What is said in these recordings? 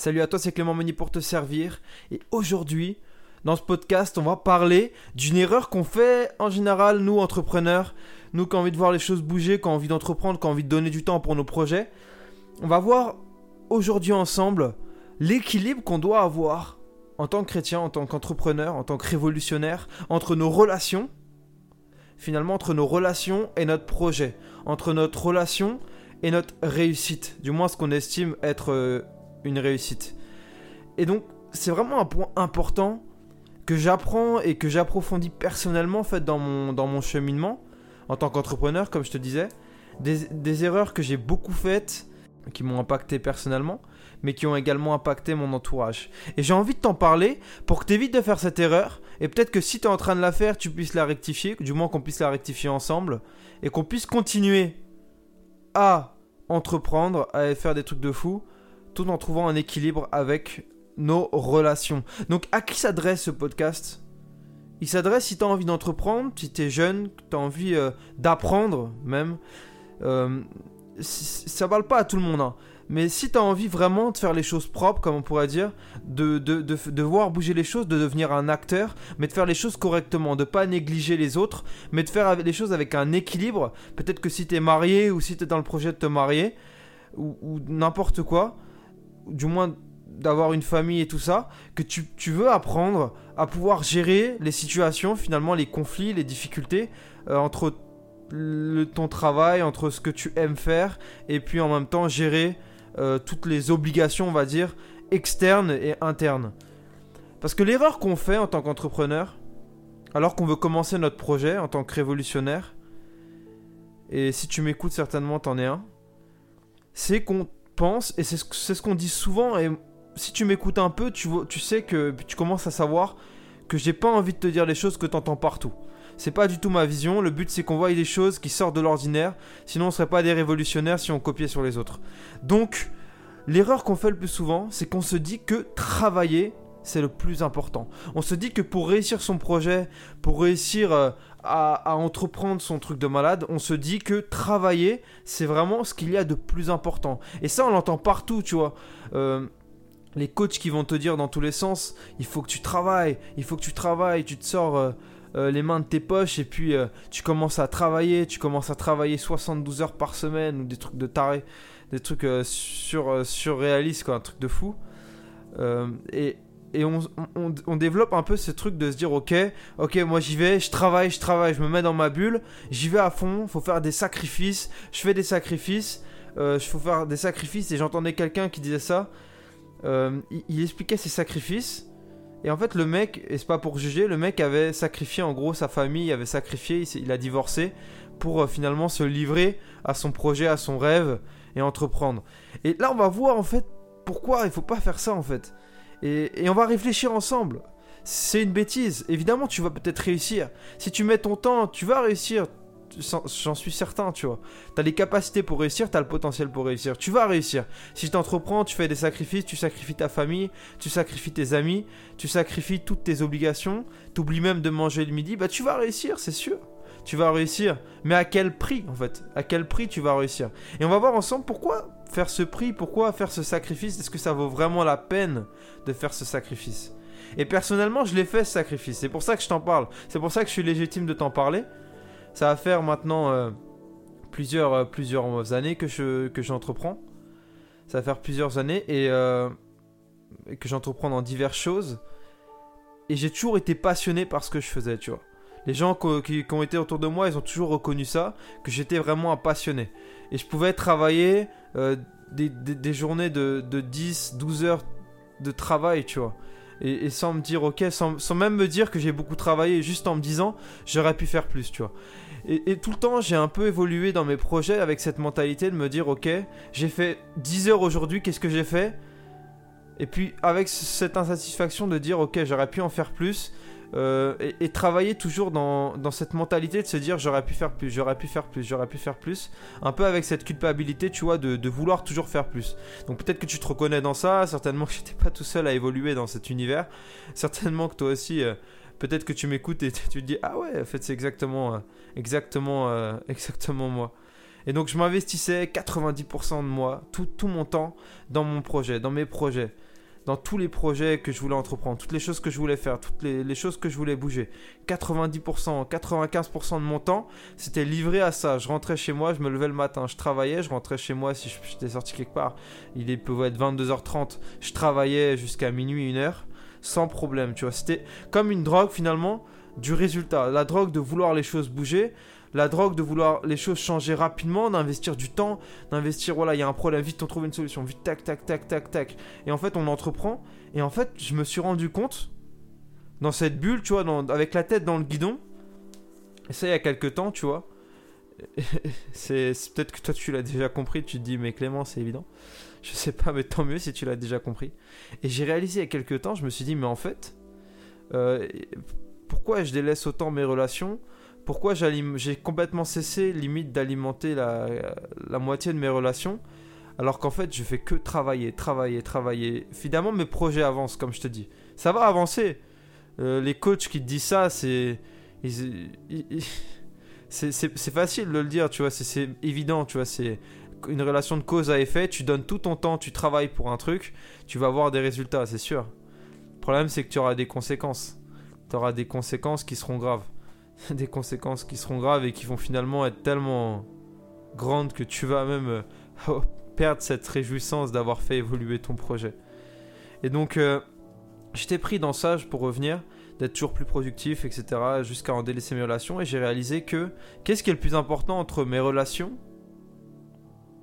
Salut à toi, c'est Clément Meunier pour te servir. Et aujourd'hui, dans ce podcast, on va parler d'une erreur qu'on fait en général, nous entrepreneurs, nous qui avons envie de voir les choses bouger, qui avons envie d'entreprendre, qui avons envie de donner du temps pour nos projets. On va voir aujourd'hui ensemble l'équilibre qu'on doit avoir en tant que chrétien, en tant qu'entrepreneur, en tant que révolutionnaire, entre nos relations, finalement entre nos relations et notre projet, entre notre relation et notre réussite, du moins ce qu'on estime être euh, une réussite. Et donc, c'est vraiment un point important que j'apprends et que j'approfondis personnellement en fait dans mon, dans mon cheminement en tant qu'entrepreneur, comme je te disais. Des, des erreurs que j'ai beaucoup faites, qui m'ont impacté personnellement, mais qui ont également impacté mon entourage. Et j'ai envie de t'en parler pour que tu évites de faire cette erreur, et peut-être que si tu es en train de la faire, tu puisses la rectifier, du moins qu'on puisse la rectifier ensemble, et qu'on puisse continuer à entreprendre, à faire des trucs de fou, tout en trouvant un équilibre avec nos relations. Donc à qui s'adresse ce podcast? Il s'adresse si tu as envie d'entreprendre, si tu es jeune, tu as envie euh, d'apprendre même. Euh, ça parle pas à tout le monde, hein. mais si tu as envie vraiment de faire les choses propres, comme on pourrait dire, de, de, de, voir bouger les choses, de devenir un acteur, mais de faire les choses correctement, de pas négliger les autres, mais de faire les choses avec un équilibre. Peut-être que si tu es marié ou si tu es dans le projet de te marier, ou n'importe quoi, du moins d'avoir une famille et tout ça, que tu, veux apprendre à pouvoir gérer les situations, finalement les conflits, les difficultés euh, entre le, ton travail, entre ce que tu aimes faire, et puis en même temps gérer euh, toutes les obligations, on va dire, externes et internes. Parce que l'erreur qu'on fait en tant qu'entrepreneur, alors qu'on veut commencer notre projet en tant que révolutionnaire, et si tu m'écoutes certainement t'en es un, c'est qu'on et c'est ce, qu'on dit souvent, et si tu m'écoutes un peu, tu, tu sais que tu commences à savoir que j'ai pas envie de te dire les choses que tu entends partout. C'est pas du tout ma vision, le but c'est qu'on voit des choses qui sortent de l'ordinaire, sinon on serait pas des révolutionnaires si on copiait sur les autres. Donc, l'erreur qu'on fait le plus souvent, c'est qu'on se dit que travailler, c'est le plus important. On se dit que pour réussir son projet, pour réussir euh, à, entreprendre son truc de malade, on se dit que travailler, c'est vraiment ce qu'il y a de plus important. Et ça, on l'entend partout, tu vois. Euh, les coachs qui vont te dire dans tous les sens, il faut que tu travailles, il faut que tu travailles, tu te sors euh, les mains de tes poches et puis tu commences à travailler, tu commences à travailler 72 heures par semaine ou des trucs de taré, des trucs sur, surréalistes, quoi, un truc de fou. et, et on, développe un peu ce truc de se dire ok, ok, moi j'y vais, je travaille, je travaille, je me mets dans ma bulle, j'y vais à fond, faut faire des sacrifices, je fais des sacrifices, euh, il faut faire des sacrifices et j'entendais quelqu'un qui disait ça, euh, il, expliquait ses sacrifices et en fait le mec, et c'est pas pour juger, le mec avait sacrifié en gros sa famille, il avait sacrifié, il, a divorcé pour euh, finalement se livrer à son projet, à son rêve et entreprendre. Et là on va voir en fait pourquoi il faut pas faire ça en fait. Et, on va réfléchir ensemble. C'est une bêtise. Évidemment, tu vas peut-être réussir. Si tu mets ton temps, tu vas réussir. J'en suis certain, tu vois. Tu as les capacités pour réussir, tu as le potentiel pour réussir. Tu vas réussir. Si tu entreprends, tu fais des sacrifices, tu sacrifies ta famille, tu sacrifies tes amis, tu sacrifies toutes tes obligations, tu oublies même de manger le midi, bah tu vas réussir, c'est sûr. Tu vas réussir. Mais à quel prix, en fait? À quel prix tu vas réussir? Et on va voir ensemble pourquoi faire ce prix, pourquoi faire ce sacrifice? Est-ce que ça vaut vraiment la peine de faire ce sacrifice? Et personnellement, je l'ai fait ce sacrifice. C'est pour ça que je t'en parle. C'est pour ça que je suis légitime de t'en parler. Ça va faire maintenant euh, plusieurs, euh, plusieurs années que, je, j'entreprends. Ça va faire plusieurs années et euh, que j'entreprends dans diverses choses. Et j'ai toujours été passionné par ce que je faisais, tu vois. Les gens qui, qui, ont été autour de moi, ils ont toujours reconnu ça, que j'étais vraiment un passionné. Et je pouvais travailler euh, des, journées de, 10, 12 heures de travail, tu vois. Et, sans me dire, ok, sans, même me dire que j'ai beaucoup travaillé, juste en me disant, j'aurais pu faire plus, tu vois. Et, tout le temps, j'ai un peu évolué dans mes projets avec cette mentalité de me dire, ok, j'ai fait 10 heures aujourd'hui, qu'est-ce que j'ai fait? Et puis avec cette insatisfaction de dire, ok, j'aurais pu en faire plus, euh, et, travailler toujours dans, cette mentalité de se dire j'aurais pu faire plus, j'aurais pu faire plus, j'aurais pu faire plus. Un peu avec cette culpabilité, tu vois, de, vouloir toujours faire plus. Donc peut-être que tu te reconnais dans ça, certainement que j'étais pas tout seul à évoluer dans cet univers. Certainement que toi aussi, euh, peut-être que tu m'écoutes et tu te dis ah ouais, en fait c'est exactement, euh, exactement, exactement moi. Et donc je m'investissais 90% de moi, tout, tout mon temps dans mon projet, dans mes projets dans tous les projets que je voulais entreprendre, toutes les choses que je voulais faire, toutes les, choses que je voulais bouger. 90%, 95% de mon temps, c'était livré à ça. Je rentrais chez moi, je me levais le matin, je travaillais, je rentrais chez moi si j'étais sorti quelque part. Il pouvait être 22h30, je travaillais jusqu'à minuit, 1h, sans problème, tu vois. C'était comme une drogue finalement du résultat. La drogue de vouloir les choses bouger, la drogue de vouloir les choses changer rapidement, d'investir du temps, d'investir, voilà, il y a un problème, vite on trouve une solution, vite tac, tac, tac, tac, tac. Et en fait, on entreprend. Et en fait, je me suis rendu compte, dans cette bulle, tu vois, avec la tête dans le guidon, et ça il y a quelques temps, tu vois. c'est peut-être que toi tu l'as déjà compris, tu te dis, mais Clément, c'est évident. Je sais pas, mais tant mieux si tu l'as déjà compris. Et j'ai réalisé il y a quelques temps, je me suis dit, mais en fait, euh, pourquoi je délaisse autant mes relations pourquoi j'ai complètement cessé limite d'alimenter la, moitié de mes relations alors qu'en fait je fais que travailler, travailler, travailler. Finalement mes projets avancent comme je te dis. Ça va avancer. Euh, les coachs qui te disent ça, c'est... C'est facile de le dire, tu vois, c'est évident, tu vois, c'est une relation de cause à effet, tu donnes tout ton temps, tu travailles pour un truc, tu vas avoir des résultats, c'est sûr. Le problème c'est que tu auras des conséquences. Tu auras des conséquences qui seront graves. des conséquences qui seront graves et qui vont finalement être tellement grandes que tu vas même euh, perdre cette réjouissance d'avoir fait évoluer ton projet. Et donc, euh, j'étais pris dans ça pour revenir, d'être toujours plus productif, etc., jusqu'à en délaisser mes relations. Et j'ai réalisé que qu'est-ce qui est le plus important entre mes relations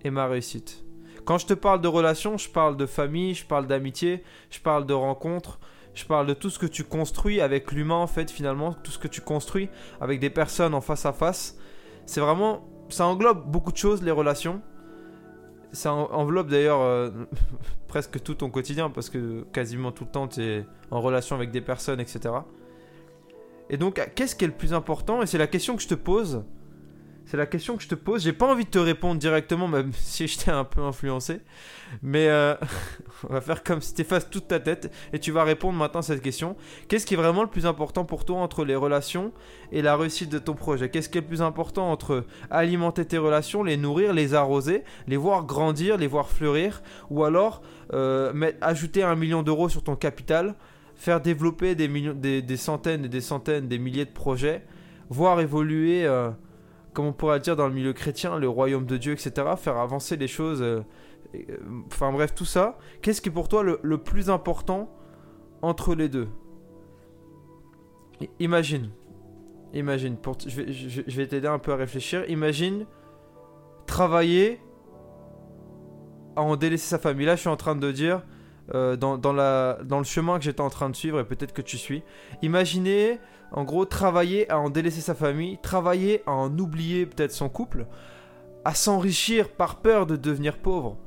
et ma réussite? Quand je te parle de relations, je parle de famille, je parle d'amitié, je parle de rencontres, je parle de tout ce que tu construis avec l'humain, en fait, finalement, tout ce que tu construis avec des personnes en face à face. C'est vraiment. Ça englobe beaucoup de choses, les relations. Ça enveloppe d'ailleurs euh, presque tout ton quotidien parce que quasiment tout le temps tu es en relation avec des personnes, etc. Et donc, qu'est-ce qui est le plus important? Et c'est la question que je te pose c'est la question que je te pose. J'ai pas envie de te répondre directement, même si je t'ai un peu influencé. Mais euh, on va faire comme si tu effaces toute ta tête et tu vas répondre maintenant à cette question. Qu'est-ce qui est vraiment le plus important pour toi entre les relations et la réussite de ton projet? Qu'est-ce qui est le plus important entre alimenter tes relations, les nourrir, les arroser, les voir grandir, les voir fleurir? Ou alors euh, ajouter un million d'euros sur ton capital, faire développer des, millions, des, centaines et des centaines, des milliers de projets, voir évoluer... Euh, comme on pourrait dire dans le milieu chrétien, le royaume de Dieu, etc., faire avancer les choses, euh, euh, enfin bref, tout ça, qu'est-ce qui est pour toi le, plus important entre les deux? Imagine, imagine, pour je vais, je, vais t'aider un peu à réfléchir, imagine travailler à en délaisser sa famille. Là, je suis en train de dire, euh, dans, dans, le chemin que j'étais en train de suivre, et peut-être que tu suis, imaginez en gros, travailler à en délaisser sa famille, travailler à en oublier peut-être son couple, à s'enrichir par peur de devenir pauvre,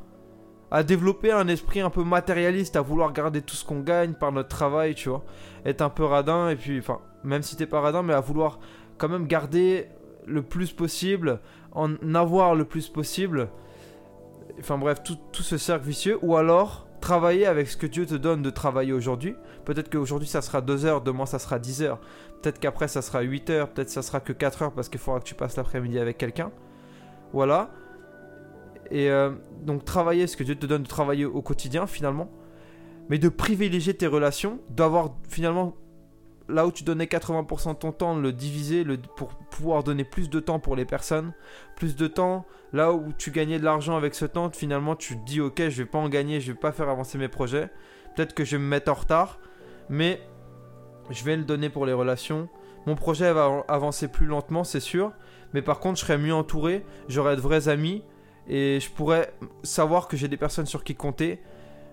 à développer un esprit un peu matérialiste, à vouloir garder tout ce qu'on gagne par notre travail, tu vois, être un peu radin, et puis, enfin, même si t'es pas radin, mais à vouloir quand même garder le plus possible, en avoir le plus possible, enfin bref, tout, ce cercle vicieux, ou alors travailler avec ce que Dieu te donne de travailler aujourd'hui. Peut-être qu'aujourd'hui ça sera 2 heures, demain ça sera 10 heures. Peut-être qu'après ça sera 8 heures, peut-être ça sera que 4 heures parce qu'il faudra que tu passes l'après-midi avec quelqu'un. Voilà. Et euh, donc travailler ce que Dieu te donne de travailler au quotidien finalement. Mais de privilégier tes relations, d'avoir finalement là où tu donnais 80% de ton temps, le diviser pour pouvoir donner plus de temps pour les personnes, plus de temps, là où tu gagnais de l'argent avec ce temps, finalement tu te dis ok je vais pas en gagner, je vais pas faire avancer mes projets, peut-être que je vais me mettre en retard, mais je vais le donner pour les relations. Mon projet va avancer plus lentement, c'est sûr, mais par contre je serai mieux entouré, j'aurai de vrais amis et je pourrais savoir que j'ai des personnes sur qui compter.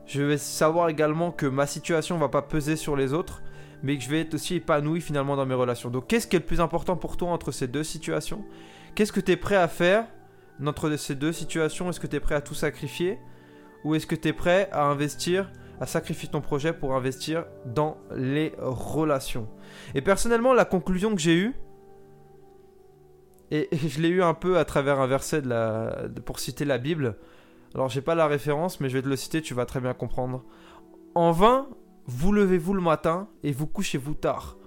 Je vais savoir également que ma situation va pas peser sur les autres mais que je vais être aussi épanoui finalement dans mes relations. Donc qu'est-ce qui est le plus important pour toi entre ces deux situations? Qu'est-ce que tu es prêt à faire entre ces deux situations? Est-ce que tu es prêt à tout sacrifier? Ou est-ce que tu es prêt à investir, à sacrifier ton projet pour investir dans les relations Et personnellement, la conclusion que j'ai eue, et, je l'ai eu un peu à travers un verset de la, pour citer la Bible. Alors j'ai pas la référence, mais je vais te le citer, tu vas très bien comprendre. En vain vous levez-vous le matin et vous couchez-vous tard.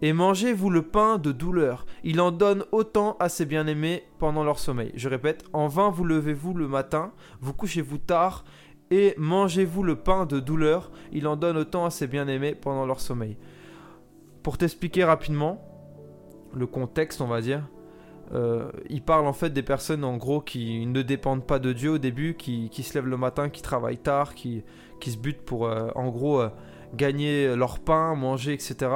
Et mangez-vous le pain de douleur. Il en donne autant à ses bien-aimés pendant leur sommeil. Je répète, en vain vous levez-vous le matin, vous couchez-vous tard, et mangez-vous le pain de douleur. Il en donne autant à ses bien-aimés pendant leur sommeil. Pour t'expliquer rapidement, le contexte, on va dire, euh, il parle en fait des personnes en gros qui ne dépendent pas de Dieu au début, qui, se lèvent le matin, qui travaillent tard, qui, qui se butent pour euh, en gros euh, gagner leur pain, manger, etc.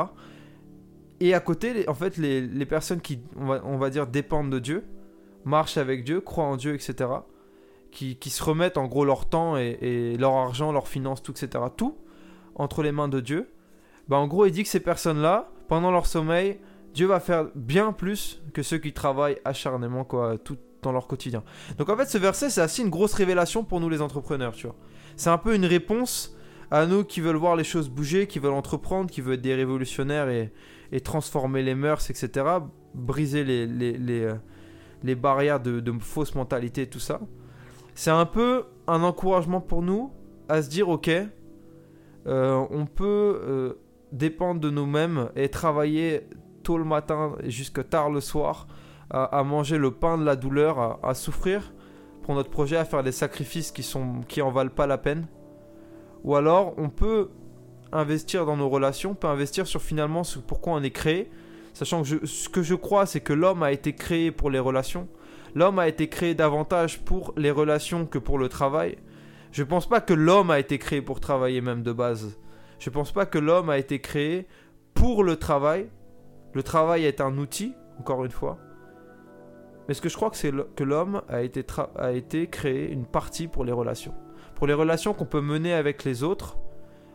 Et à côté, en fait, les, personnes qui, on va, dire, dépendent de Dieu, marchent avec Dieu, croient en Dieu, etc. Qui, se remettent en gros leur temps et, leur argent, leurs finances, tout, etc. Tout entre les mains de Dieu. Bah, en gros, il dit que ces personnes-là, pendant leur sommeil, Dieu va faire bien plus que ceux qui travaillent acharnement quoi, tout dans leur quotidien. Donc en fait, ce verset, c'est assez une grosse révélation pour nous les entrepreneurs, tu vois. C'est un peu une réponse à nous qui veulent voir les choses bouger, qui veulent entreprendre, qui veulent être des révolutionnaires et, transformer les mœurs, etc. Briser les, les, euh, barrières de, de fausses mentalités, tout ça. C'est un peu un encouragement pour nous à se dire, ok, euh, on peut euh, dépendre de nous-mêmes et travailler tôt le matin et jusque tard le soir à, manger le pain de la douleur, à, souffrir pour notre projet, à faire des sacrifices qui, sont, qui en valent pas la peine. Ou alors on peut investir dans nos relations, on peut investir sur finalement ce pourquoi on est créé, sachant que ce que je crois c'est que l'homme a été créé pour les relations. L'homme a été créé davantage pour les relations que pour le travail. Je pense pas que l'homme a été créé pour travailler même de base. Je pense pas que l'homme a été créé pour le travail. Le travail est un outil, encore une fois. Mais ce que je crois que c'est que l'homme a été, a été créé une partie pour les relations. Pour les relations qu'on peut mener avec les autres,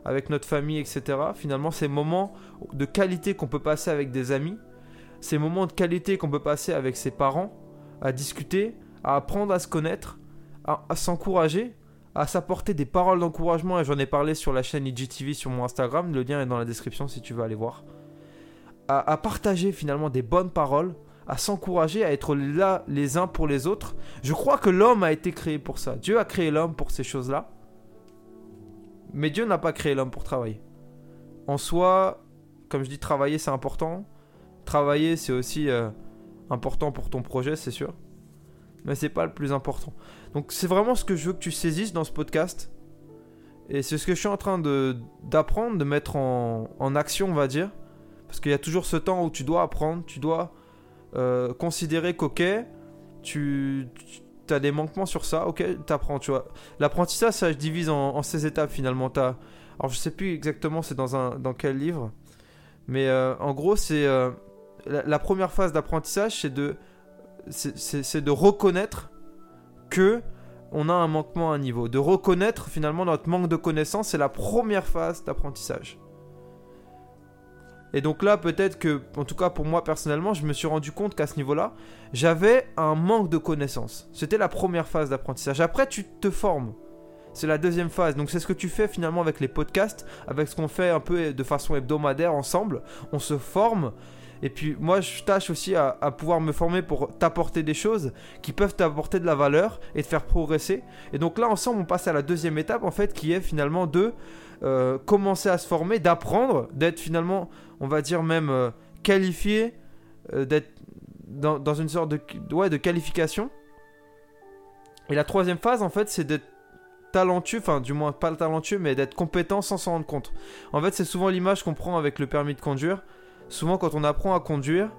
avec notre famille, etc. Finalement, ces moments de qualité qu'on peut passer avec des amis, ces moments de qualité qu'on peut passer avec ses parents, à discuter, à apprendre à se connaître, à, s'encourager, à s'apporter des paroles d'encouragement. Et j'en ai parlé sur la chaîne IGTV sur mon Instagram. Le lien est dans la description si tu veux aller voir à, partager finalement des bonnes paroles, à s'encourager, à être là les uns pour les autres. Je crois que l'homme a été créé pour ça. Dieu a créé l'homme pour ces choses-là. Mais Dieu n'a pas créé l'homme pour travailler. En soi, comme je dis, travailler c'est important. Travailler c'est aussi euh, important pour ton projet, c'est sûr. Mais c'est pas le plus important. Donc c'est vraiment ce que je veux que tu saisisses dans ce podcast. Et c'est ce que je suis en train d'apprendre, de, mettre en, en action, on va dire. Parce qu'il y a toujours ce temps où tu dois apprendre, tu dois euh, considérer qu'ok, tu, as des manquements sur ça, ok, tu apprends, tu vois. L'apprentissage, ça se divise en, en 16 étapes finalement. As, alors je sais plus exactement c'est dans, un, dans quel livre, mais euh, en gros, c'est euh, la, première phase d'apprentissage, c'est de, c'est de reconnaître que on a un manquement à un niveau. De reconnaître finalement notre manque de connaissances, c'est la première phase d'apprentissage. Et donc là, peut-être que, en tout cas pour moi personnellement, je me suis rendu compte qu'à ce niveau-là, j'avais un manque de connaissances. C'était la première phase d'apprentissage. Après, tu te formes. C'est la deuxième phase. Donc c'est ce que tu fais finalement avec les podcasts, avec ce qu'on fait un peu de façon hebdomadaire ensemble. On se forme. Et puis moi, je tâche aussi à, pouvoir me former pour t'apporter des choses qui peuvent t'apporter de la valeur et te faire progresser. Et donc là, ensemble, on passe à la deuxième étape, en fait, qui est finalement de euh, commencer à se former, d'apprendre, d'être finalement, on va dire même euh, qualifié, euh, d'être dans, une sorte de, ouais, de qualification. Et la troisième phase, en fait, c'est d'être talentueux, enfin du moins pas talentueux, mais d'être compétent sans s'en rendre compte. En fait, c'est souvent l'image qu'on prend avec le permis de conduire. Souvent, quand on apprend à conduire,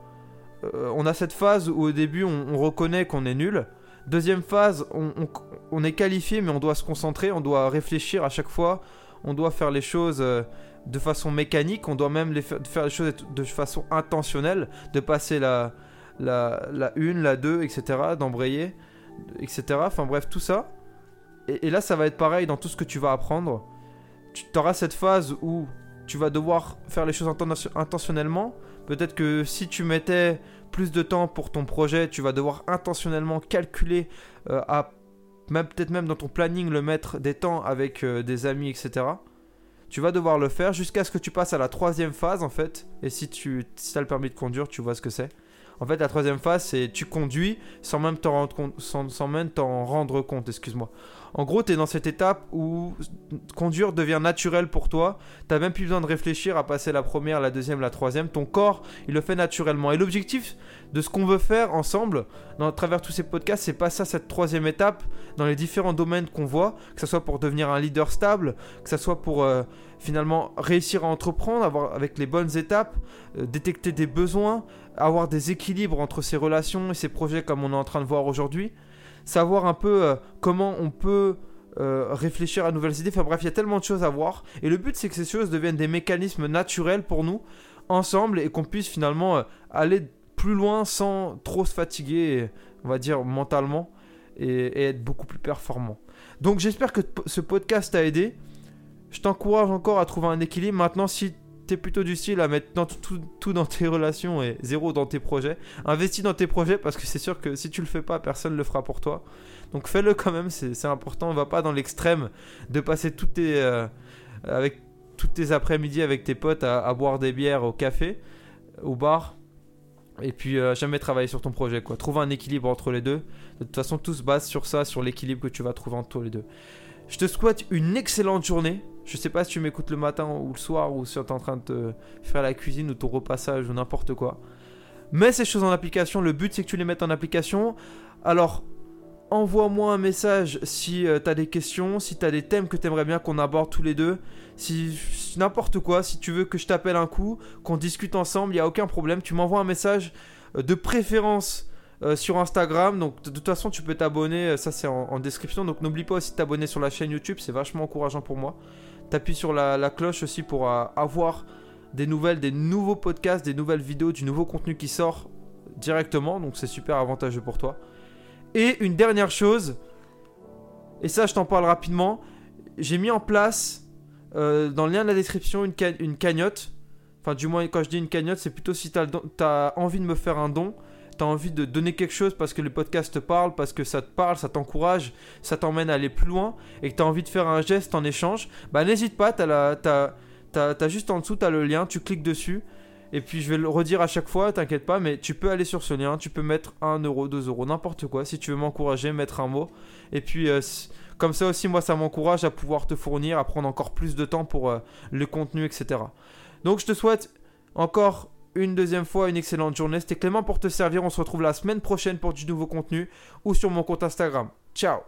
on a cette phase où au début, on, reconnaît qu'on est nul. Deuxième phase, on, est qualifié, mais on doit se concentrer, on doit réfléchir à chaque fois on doit faire les choses euh, de façon mécanique, on doit même faire, les choses de façon intentionnelle, de passer la, la, la 1, la 2, etc., d'embrayer, etc. Enfin bref, tout ça. Et, là, ça va être pareil dans tout ce que tu vas apprendre. Tu auras cette phase où tu vas devoir faire les choses intentionnellement. Peut-être que si tu mettais plus de temps pour ton projet, tu vas devoir intentionnellement calculer euh, à même peut-être même dans ton planning le mettre des temps avec euh, des amis, etc. Tu vas devoir le faire jusqu'à ce que tu passes à la troisième phase en fait. Et si tu as le permis de conduire, tu vois ce que c'est. En fait, la troisième phase, c'est tu conduis sans même t'en rendre compte, sans, même t'en rendre compte, excuse-moi. En gros, tu es dans cette étape où conduire devient naturel pour toi. Tu même plus besoin de réfléchir à passer la première, la deuxième, la troisième. Ton corps, il le fait naturellement. Et l'objectif de ce qu'on veut faire ensemble, dans, à travers tous ces podcasts, c'est pas ça, cette troisième étape, dans les différents domaines qu'on voit, que ce soit pour devenir un leader stable, que ce soit pour euh, finalement réussir à entreprendre, avoir, avec les bonnes étapes, euh, détecter des besoins, avoir des équilibres entre ses relations et ses projets comme on est en train de voir aujourd'hui savoir un peu euh, comment on peut euh, réfléchir à nouvelles idées. Enfin bref, il y a tellement de choses à voir. Et le but, c'est que ces choses deviennent des mécanismes naturels pour nous, ensemble, et qu'on puisse finalement euh, aller plus loin sans trop se fatiguer, on va dire, mentalement, et, être beaucoup plus performant. Donc j'espère que ce podcast t'a aidé. Je t'encourage encore à trouver un équilibre. Maintenant, si t'es plutôt du style à mettre tout, dans tes relations et zéro dans tes projets. Investis dans tes projets parce que c'est sûr que si tu le fais pas, personne le fera pour toi. Donc fais-le quand même, c'est important. On va pas dans l'extrême de passer toutes tes, euh, avec, toutes tes après-midi avec tes potes à, boire des bières au café, au bar. Et puis euh, jamais travailler sur ton projet quoi. Trouve un équilibre entre les deux. De toute façon, tout se base sur ça, sur l'équilibre que tu vas trouver entre les deux. Je te souhaite une excellente journée. Je sais pas si tu m'écoutes le matin ou le soir ou si tu es en train de faire la cuisine ou ton repassage ou n'importe quoi. Mets ces choses en application. Le but, c'est que tu les mettes en application. Alors, envoie-moi un message si euh, tu as des questions, si tu as des thèmes que tu aimerais bien qu'on aborde tous les deux. Si, n'importe quoi, si tu veux que je t'appelle un coup, qu'on discute ensemble, il n'y a aucun problème. Tu m'envoies un message euh, de préférence euh, sur Instagram. Donc de, toute façon, tu peux t'abonner, ça c'est en, en, description. Donc n'oublie pas aussi de t'abonner sur la chaîne YouTube, c'est vachement encourageant pour moi. T'appuies sur la, cloche aussi pour euh, avoir des nouvelles, des nouveaux podcasts, des nouvelles vidéos, du nouveau contenu qui sort directement. Donc c'est super avantageux pour toi. Et une dernière chose, et ça je t'en parle rapidement, j'ai mis en place euh, dans le lien de la description une, cagnotte. Enfin du moins quand je dis une cagnotte, c'est plutôt si tu as envie de me faire un don tu as envie de donner quelque chose parce que le podcast te parle, parce que ça te parle, ça t'encourage, ça t'emmène à aller plus loin et que tu as envie de faire un geste en échange, bah n'hésite pas, tu as, juste en dessous, tu as le lien, tu cliques dessus. Et puis je vais le redire à chaque fois, t'inquiète pas, mais tu peux aller sur ce lien, tu peux mettre 1 euro, 2 euros, n'importe quoi. Si tu veux m'encourager, mettre un mot. Et puis euh, comme ça aussi, moi, ça m'encourage à pouvoir te fournir, à prendre encore plus de temps pour euh, le contenu, etc. Donc je te souhaite encore une deuxième fois une excellente journée. C'était Clément pour te servir. On se retrouve la semaine prochaine pour du nouveau contenu ou sur mon compte Instagram. Ciao